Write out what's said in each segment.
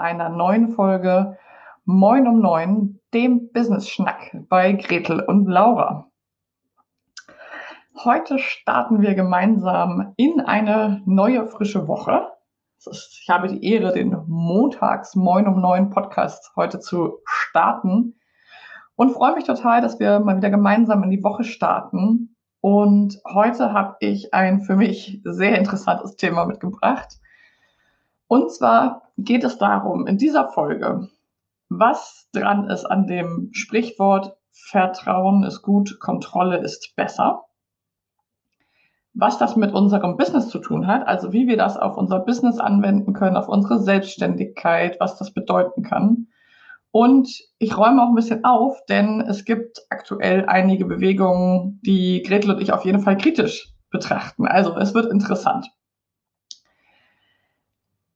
Einer neuen Folge Moin um Neun, dem Business-Schnack bei Gretel und Laura. Heute starten wir gemeinsam in eine neue frische Woche. Ich habe die Ehre, den Montags Moin um neun Podcast heute zu starten und freue mich total, dass wir mal wieder gemeinsam in die Woche starten. Und heute habe ich ein für mich sehr interessantes Thema mitgebracht. Und zwar geht es darum, in dieser Folge, was dran ist an dem Sprichwort Vertrauen ist gut, Kontrolle ist besser was das mit unserem Business zu tun hat, also wie wir das auf unser Business anwenden können, auf unsere Selbstständigkeit, was das bedeuten kann. Und ich räume auch ein bisschen auf, denn es gibt aktuell einige Bewegungen, die Gretel und ich auf jeden Fall kritisch betrachten. Also es wird interessant.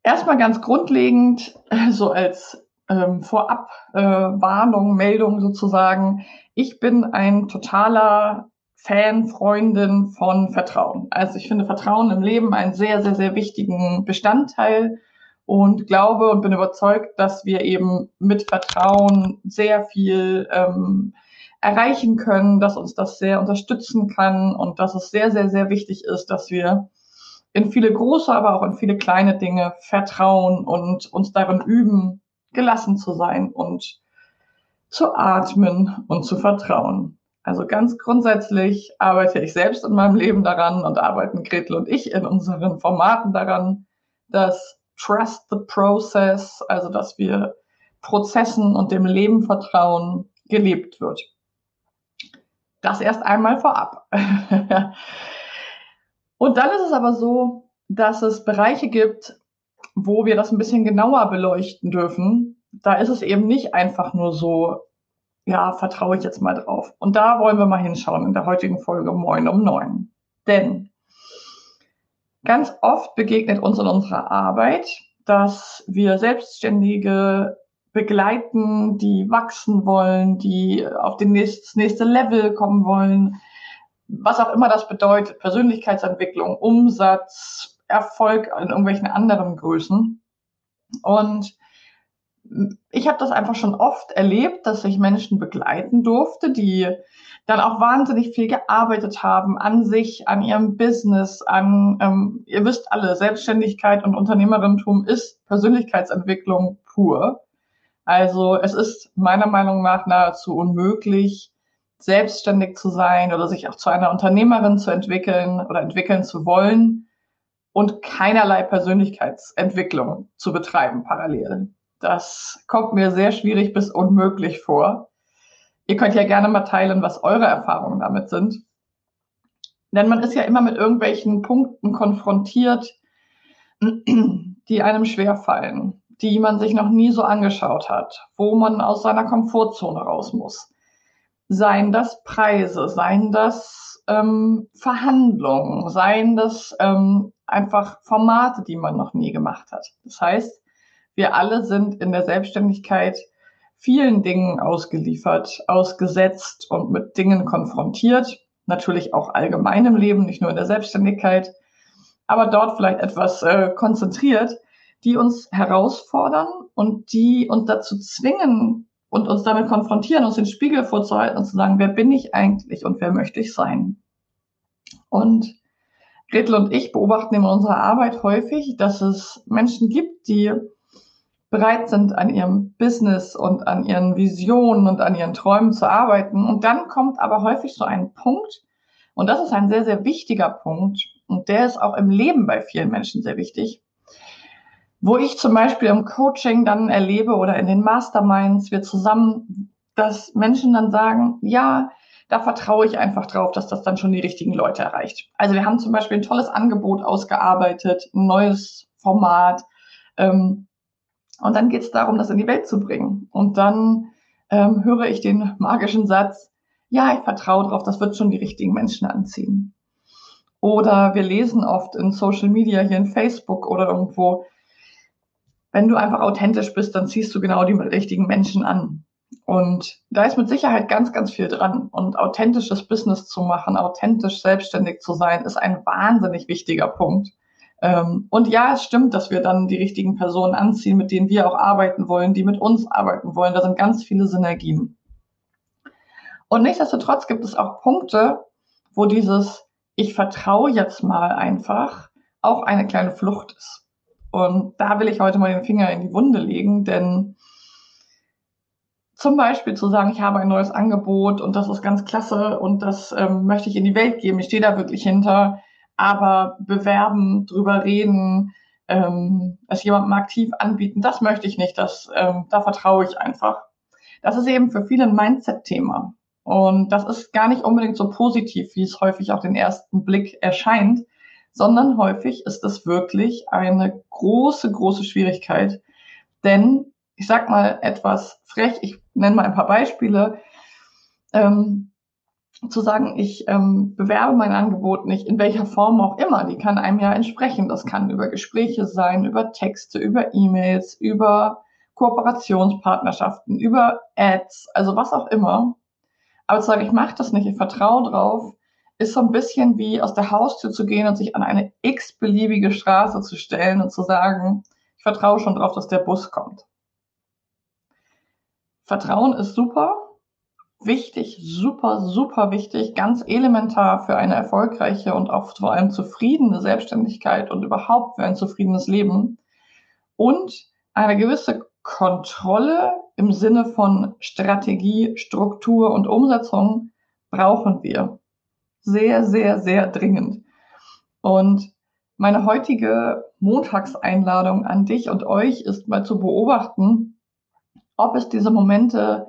Erstmal ganz grundlegend, so als ähm, Vorabwarnung, äh, Meldung sozusagen. Ich bin ein totaler Fan, Freundin von Vertrauen. Also ich finde Vertrauen im Leben einen sehr, sehr, sehr wichtigen Bestandteil und glaube und bin überzeugt, dass wir eben mit Vertrauen sehr viel ähm, erreichen können, dass uns das sehr unterstützen kann und dass es sehr, sehr, sehr wichtig ist, dass wir in viele große, aber auch in viele kleine Dinge vertrauen und uns darin üben, gelassen zu sein und zu atmen und zu vertrauen. Also ganz grundsätzlich arbeite ich selbst in meinem Leben daran und arbeiten Gretel und ich in unseren Formaten daran, dass Trust the Process, also dass wir Prozessen und dem Leben vertrauen, gelebt wird. Das erst einmal vorab. und dann ist es aber so, dass es Bereiche gibt, wo wir das ein bisschen genauer beleuchten dürfen. Da ist es eben nicht einfach nur so, ja, vertraue ich jetzt mal drauf. Und da wollen wir mal hinschauen in der heutigen Folge Moin um neun. Denn ganz oft begegnet uns in unserer Arbeit, dass wir Selbstständige begleiten, die wachsen wollen, die auf das nächste Level kommen wollen, was auch immer das bedeutet, Persönlichkeitsentwicklung, Umsatz, Erfolg in irgendwelchen anderen Größen. Und ich habe das einfach schon oft erlebt, dass ich Menschen begleiten durfte, die dann auch wahnsinnig viel gearbeitet haben an sich, an ihrem Business, an, ähm, ihr wisst alle, Selbstständigkeit und Unternehmerinnentum ist Persönlichkeitsentwicklung pur. Also es ist meiner Meinung nach nahezu unmöglich, selbstständig zu sein oder sich auch zu einer Unternehmerin zu entwickeln oder entwickeln zu wollen und keinerlei Persönlichkeitsentwicklung zu betreiben parallel. Das kommt mir sehr schwierig bis unmöglich vor. Ihr könnt ja gerne mal teilen, was eure Erfahrungen damit sind. Denn man ist ja immer mit irgendwelchen Punkten konfrontiert, die einem schwerfallen, die man sich noch nie so angeschaut hat, wo man aus seiner Komfortzone raus muss. Seien das Preise, seien das ähm, Verhandlungen, seien das ähm, einfach Formate, die man noch nie gemacht hat. Das heißt, wir alle sind in der Selbstständigkeit vielen Dingen ausgeliefert, ausgesetzt und mit Dingen konfrontiert. Natürlich auch allgemein im Leben, nicht nur in der Selbstständigkeit, aber dort vielleicht etwas äh, konzentriert, die uns herausfordern und die uns dazu zwingen und uns damit konfrontieren, uns den Spiegel vorzuhalten und zu sagen, wer bin ich eigentlich und wer möchte ich sein? Und Gretel und ich beobachten in unserer Arbeit häufig, dass es Menschen gibt, die bereit sind, an ihrem Business und an ihren Visionen und an ihren Träumen zu arbeiten. Und dann kommt aber häufig so ein Punkt, und das ist ein sehr, sehr wichtiger Punkt, und der ist auch im Leben bei vielen Menschen sehr wichtig, wo ich zum Beispiel im Coaching dann erlebe oder in den Masterminds wir zusammen, dass Menschen dann sagen, ja, da vertraue ich einfach drauf, dass das dann schon die richtigen Leute erreicht. Also wir haben zum Beispiel ein tolles Angebot ausgearbeitet, ein neues Format. Ähm, und dann geht es darum, das in die Welt zu bringen. Und dann ähm, höre ich den magischen Satz, ja, ich vertraue drauf, das wird schon die richtigen Menschen anziehen. Oder wir lesen oft in Social Media, hier in Facebook oder irgendwo, wenn du einfach authentisch bist, dann ziehst du genau die richtigen Menschen an. Und da ist mit Sicherheit ganz, ganz viel dran. Und authentisches Business zu machen, authentisch selbstständig zu sein, ist ein wahnsinnig wichtiger Punkt. Ähm, und ja, es stimmt, dass wir dann die richtigen Personen anziehen, mit denen wir auch arbeiten wollen, die mit uns arbeiten wollen. Da sind ganz viele Synergien. Und nichtsdestotrotz gibt es auch Punkte, wo dieses ich vertraue jetzt mal einfach, auch eine kleine Flucht ist. Und da will ich heute mal den Finger in die Wunde legen, denn zum Beispiel zu sagen, ich habe ein neues Angebot und das ist ganz klasse und das ähm, möchte ich in die Welt geben, ich stehe da wirklich hinter, aber bewerben, drüber reden, ähm, es jemandem aktiv anbieten, das möchte ich nicht, das, ähm, da vertraue ich einfach. Das ist eben für viele ein Mindset-Thema. Und das ist gar nicht unbedingt so positiv, wie es häufig auf den ersten Blick erscheint, sondern häufig ist es wirklich eine große, große Schwierigkeit. Denn ich sag mal etwas frech, ich nenne mal ein paar Beispiele, ähm, zu sagen, ich ähm, bewerbe mein Angebot nicht, in welcher Form auch immer, die kann einem ja entsprechen. Das kann über Gespräche sein, über Texte, über E-Mails, über Kooperationspartnerschaften, über Ads, also was auch immer. Aber zu sagen, ich mache das nicht, ich vertraue drauf, ist so ein bisschen wie aus der Haustür zu gehen und sich an eine x-beliebige Straße zu stellen und zu sagen, ich vertraue schon drauf, dass der Bus kommt. Vertrauen ist super, wichtig, super, super wichtig, ganz elementar für eine erfolgreiche und auch vor allem zufriedene Selbstständigkeit und überhaupt für ein zufriedenes Leben. Und eine gewisse Kontrolle im Sinne von Strategie, Struktur und Umsetzung brauchen wir. Sehr, sehr, sehr dringend. Und meine heutige Montagseinladung an dich und euch ist mal zu beobachten, ob es diese Momente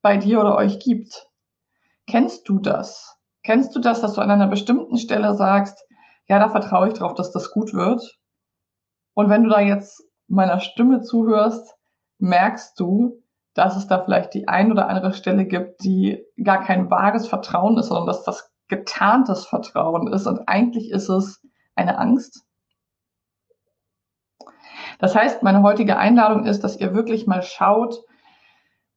bei dir oder euch gibt. Kennst du das? Kennst du das, dass du an einer bestimmten Stelle sagst, ja, da vertraue ich drauf, dass das gut wird? Und wenn du da jetzt meiner Stimme zuhörst, merkst du, dass es da vielleicht die ein oder andere Stelle gibt, die gar kein wahres Vertrauen ist, sondern dass das getarntes Vertrauen ist und eigentlich ist es eine Angst. Das heißt, meine heutige Einladung ist, dass ihr wirklich mal schaut,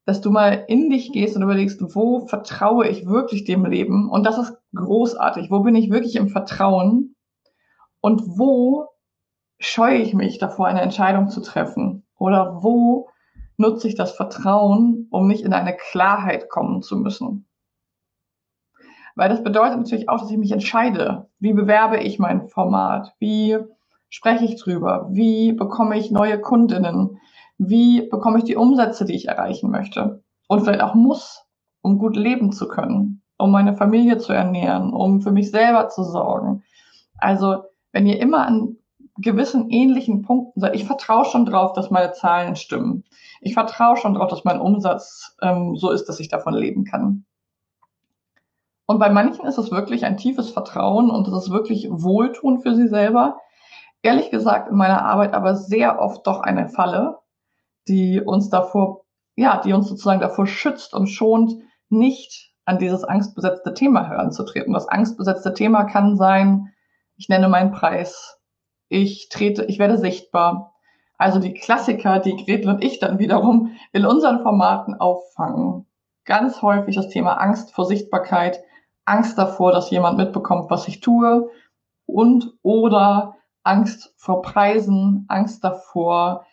dass du mal in dich gehst und überlegst, wo vertraue ich wirklich dem Leben? Und das ist großartig. Wo bin ich wirklich im Vertrauen? Und wo scheue ich mich davor, eine Entscheidung zu treffen? Oder wo nutze ich das Vertrauen, um nicht in eine Klarheit kommen zu müssen. Weil das bedeutet natürlich auch, dass ich mich entscheide, wie bewerbe ich mein Format, wie spreche ich drüber, wie bekomme ich neue Kundinnen, wie bekomme ich die Umsätze, die ich erreichen möchte und vielleicht auch muss, um gut leben zu können, um meine Familie zu ernähren, um für mich selber zu sorgen. Also wenn ihr immer an gewissen ähnlichen Punkten seid, ich vertraue schon drauf, dass meine Zahlen stimmen. Ich vertraue schon darauf, dass mein Umsatz ähm, so ist, dass ich davon leben kann. Und bei manchen ist es wirklich ein tiefes Vertrauen und es ist wirklich Wohltun für sie selber. Ehrlich gesagt, in meiner Arbeit aber sehr oft doch eine Falle, die uns davor, ja, die uns sozusagen davor schützt und schont, nicht an dieses angstbesetzte Thema heranzutreten. Das angstbesetzte Thema kann sein, ich nenne meinen Preis, ich trete, ich werde sichtbar, also die Klassiker, die Gretel und ich dann wiederum in unseren Formaten auffangen. Ganz häufig das Thema Angst vor Sichtbarkeit, Angst davor, dass jemand mitbekommt, was ich tue und oder Angst vor Preisen, Angst davor,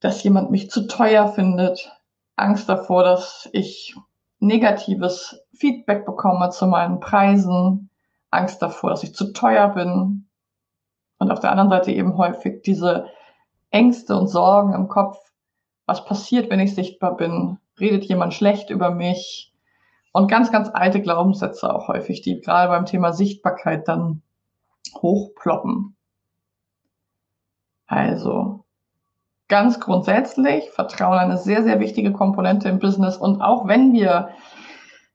dass jemand mich zu teuer findet, Angst davor, dass ich negatives Feedback bekomme zu meinen Preisen, Angst davor, dass ich zu teuer bin. Und auf der anderen Seite eben häufig diese Ängste und Sorgen im Kopf. Was passiert, wenn ich sichtbar bin? Redet jemand schlecht über mich? Und ganz, ganz alte Glaubenssätze auch häufig, die gerade beim Thema Sichtbarkeit dann hochploppen. Also, ganz grundsätzlich, Vertrauen eine sehr, sehr wichtige Komponente im Business. Und auch wenn wir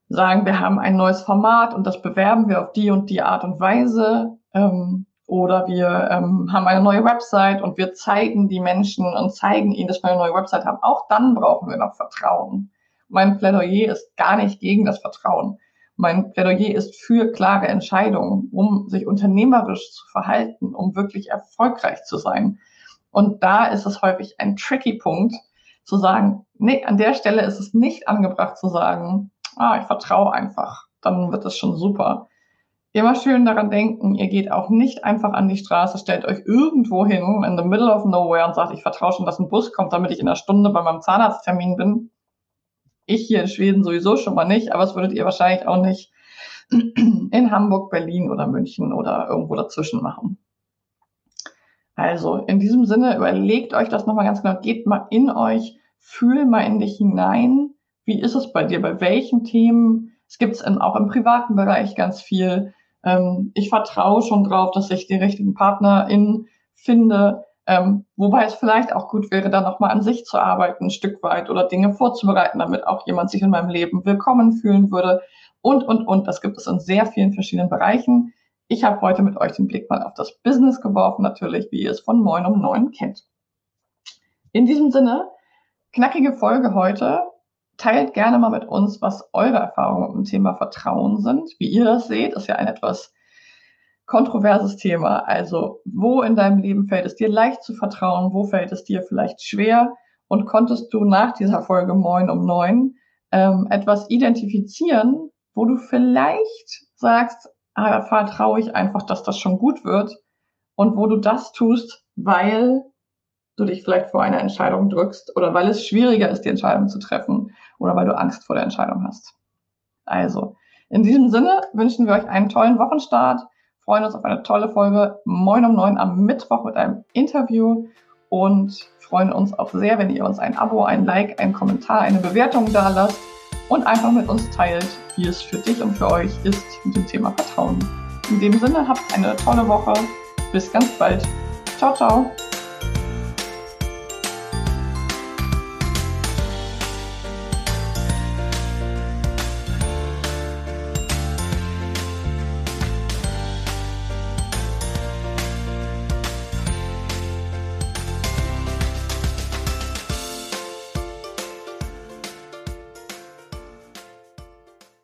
sagen, wir haben ein neues Format und das bewerben wir auf die und die Art und Weise, ähm, oder wir ähm, haben eine neue Website und wir zeigen die Menschen und zeigen ihnen, dass wir eine neue Website haben. Auch dann brauchen wir noch Vertrauen. Mein Plädoyer ist gar nicht gegen das Vertrauen. Mein Plädoyer ist für klare Entscheidungen, um sich unternehmerisch zu verhalten, um wirklich erfolgreich zu sein. Und da ist es häufig ein tricky Punkt, zu sagen, nee, an der Stelle ist es nicht angebracht zu sagen, ah, ich vertraue einfach, dann wird es schon super immer schön daran denken, ihr geht auch nicht einfach an die Straße, stellt euch irgendwo hin, in the middle of nowhere und sagt, ich vertraue schon, dass ein Bus kommt, damit ich in einer Stunde bei meinem Zahnarzttermin bin. Ich hier in Schweden sowieso schon mal nicht, aber es würdet ihr wahrscheinlich auch nicht in Hamburg, Berlin oder München oder irgendwo dazwischen machen. Also in diesem Sinne, überlegt euch das nochmal ganz genau, geht mal in euch, fühl mal in dich hinein. Wie ist es bei dir? Bei welchen Themen? Es gibt es auch im privaten Bereich ganz viel ähm, ich vertraue schon drauf, dass ich die richtigen PartnerInnen finde. Ähm, wobei es vielleicht auch gut wäre, da nochmal an sich zu arbeiten, ein Stück weit oder Dinge vorzubereiten, damit auch jemand sich in meinem Leben willkommen fühlen würde. Und, und, und. Das gibt es in sehr vielen verschiedenen Bereichen. Ich habe heute mit euch den Blick mal auf das Business geworfen, natürlich, wie ihr es von Moin um Neun kennt. In diesem Sinne, knackige Folge heute. Teilt gerne mal mit uns, was eure Erfahrungen mit dem Thema Vertrauen sind. Wie ihr das seht, ist ja ein etwas kontroverses Thema. Also, wo in deinem Leben fällt es dir leicht zu vertrauen? Wo fällt es dir vielleicht schwer? Und konntest du nach dieser Folge Moin um neun ähm, etwas identifizieren, wo du vielleicht sagst, ah, vertraue ich einfach, dass das schon gut wird. Und wo du das tust, weil du dich vielleicht vor einer Entscheidung drückst oder weil es schwieriger ist, die Entscheidung zu treffen oder weil du Angst vor der Entscheidung hast. Also, in diesem Sinne wünschen wir euch einen tollen Wochenstart, freuen uns auf eine tolle Folge Moin um neun am Mittwoch mit einem Interview und freuen uns auch sehr, wenn ihr uns ein Abo, ein Like, einen Kommentar, eine Bewertung da lasst und einfach mit uns teilt, wie es für dich und für euch ist mit dem Thema Vertrauen. In dem Sinne, habt eine tolle Woche. Bis ganz bald. Ciao, ciao.